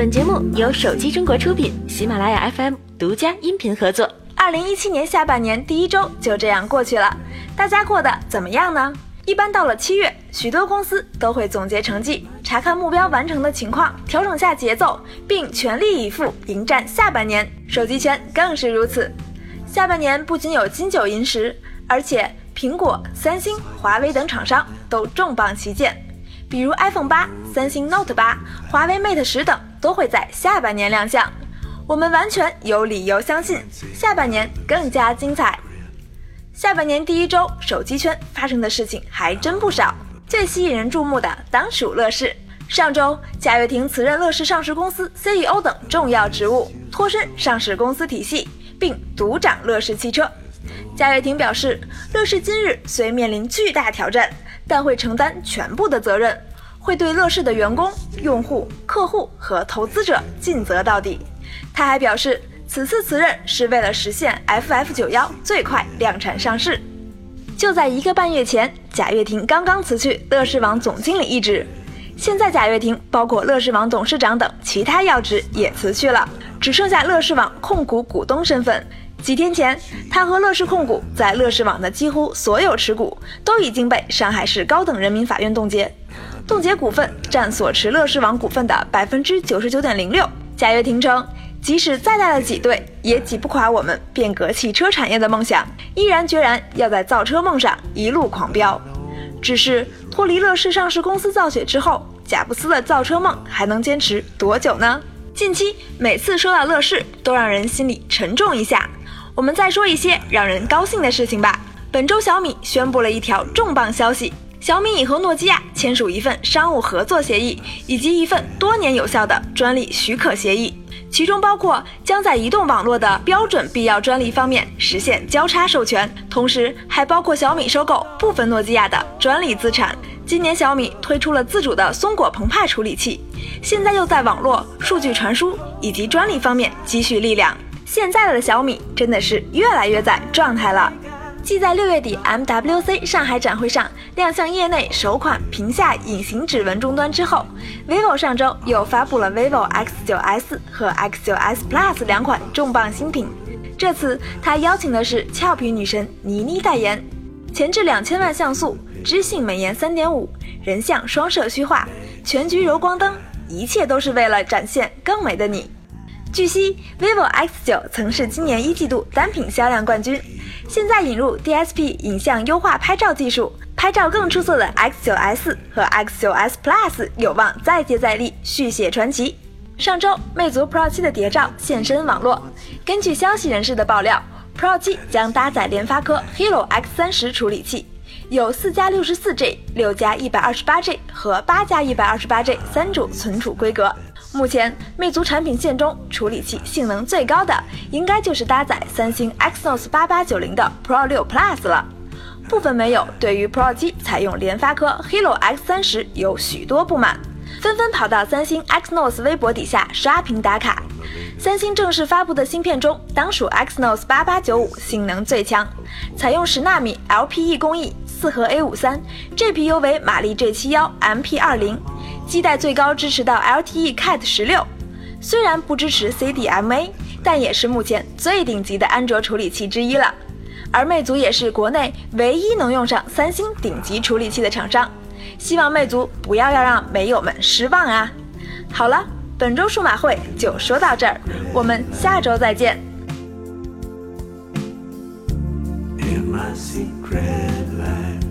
本节目由手机中国出品，喜马拉雅 FM 独家音频合作。二零一七年下半年第一周就这样过去了，大家过得怎么样呢？一般到了七月，许多公司都会总结成绩，查看目标完成的情况，调整下节奏，并全力以赴迎战下半年。手机圈更是如此。下半年不仅有金九银十，而且苹果、三星、华为等厂商都重磅旗舰，比如 iPhone 八、三星 Note 八、华为 Mate 十等都会在下半年亮相。我们完全有理由相信，下半年更加精彩。下半年第一周，手机圈发生的事情还真不少。最吸引人注目的当属乐视。上周，贾跃亭辞任乐视上市公司 CEO 等重要职务，脱身上市公司体系。并独掌乐视汽车。贾跃亭表示，乐视今日虽面临巨大挑战，但会承担全部的责任，会对乐视的员工、用户、客户和投资者尽责到底。他还表示，此次辞任是为了实现 FF 九幺最快量产上市。就在一个半月前，贾跃亭刚刚辞去乐视网总经理一职，现在贾跃亭包括乐视网董事长等其他要职也辞去了。只剩下乐视网控股股东身份。几天前，他和乐视控股在乐视网的几乎所有持股都已经被上海市高等人民法院冻结，冻结股份占所持乐视网股份的百分之九十九点零六。贾跃亭称，即使再大的挤兑，也挤不垮我们变革汽车产业的梦想，毅然决然要在造车梦上一路狂飙。只是脱离乐视上市公司造血之后，贾布斯的造车梦还能坚持多久呢？近期每次说到乐视，都让人心里沉重一下。我们再说一些让人高兴的事情吧。本周小米宣布了一条重磅消息：小米已和诺基亚签署一份商务合作协议，以及一份多年有效的专利许可协议，其中包括将在移动网络的标准必要专利方面实现交叉授权，同时还包括小米收购部分诺基亚的专利资产。今年小米推出了自主的松果澎湃处理器，现在又在网络、数据传输以及专利方面积蓄力量。现在的小米真的是越来越在状态了。继在六月底 MWC 上海展会上亮相业内首款屏下隐形指纹终端之后，vivo 上周又发布了 vivo X9s 和 X9s Plus 两款重磅新品。这次他邀请的是俏皮女神倪妮代言，前置两千万像素。知性美颜三点五，人像双摄虚化，全局柔光灯，一切都是为了展现更美的你。据悉，vivo X 九曾是今年一季度单品销量冠军，现在引入 DSP 影像优化拍照技术，拍照更出色的 X 九 S 和 X 九 S Plus 有望再接再厉，续写传奇。上周，魅族 Pro 七的谍照现身网络，根据消息人士的爆料，Pro 七将搭载联发科 Helo X 三十处理器。有四加六十四 G、六加一百二十八 G 和八加一百二十八 G 三种存储规格。目前，魅族产品线中处理器性能最高的，应该就是搭载三星 Exynos 八八九零的 Pro 六 Plus 了。部分网友对于 Pro 机采用联发科 Helo X 三十有许多不满，纷纷跑到三星 Exynos 微博底下刷屏打卡。三星正式发布的芯片中，当属 Exynos 八八九五性能最强，采用十纳米 LPE 工艺。四核 A 五三，GPU 为马力 G 七幺 MP 二零，基带最高支持到 LTE Cat 十六。虽然不支持 CDMA，但也是目前最顶级的安卓处理器之一了。而魅族也是国内唯一能用上三星顶级处理器的厂商，希望魅族不要要让美友们失望啊！好了，本周数码会就说到这儿，我们下周再见。in my secret life.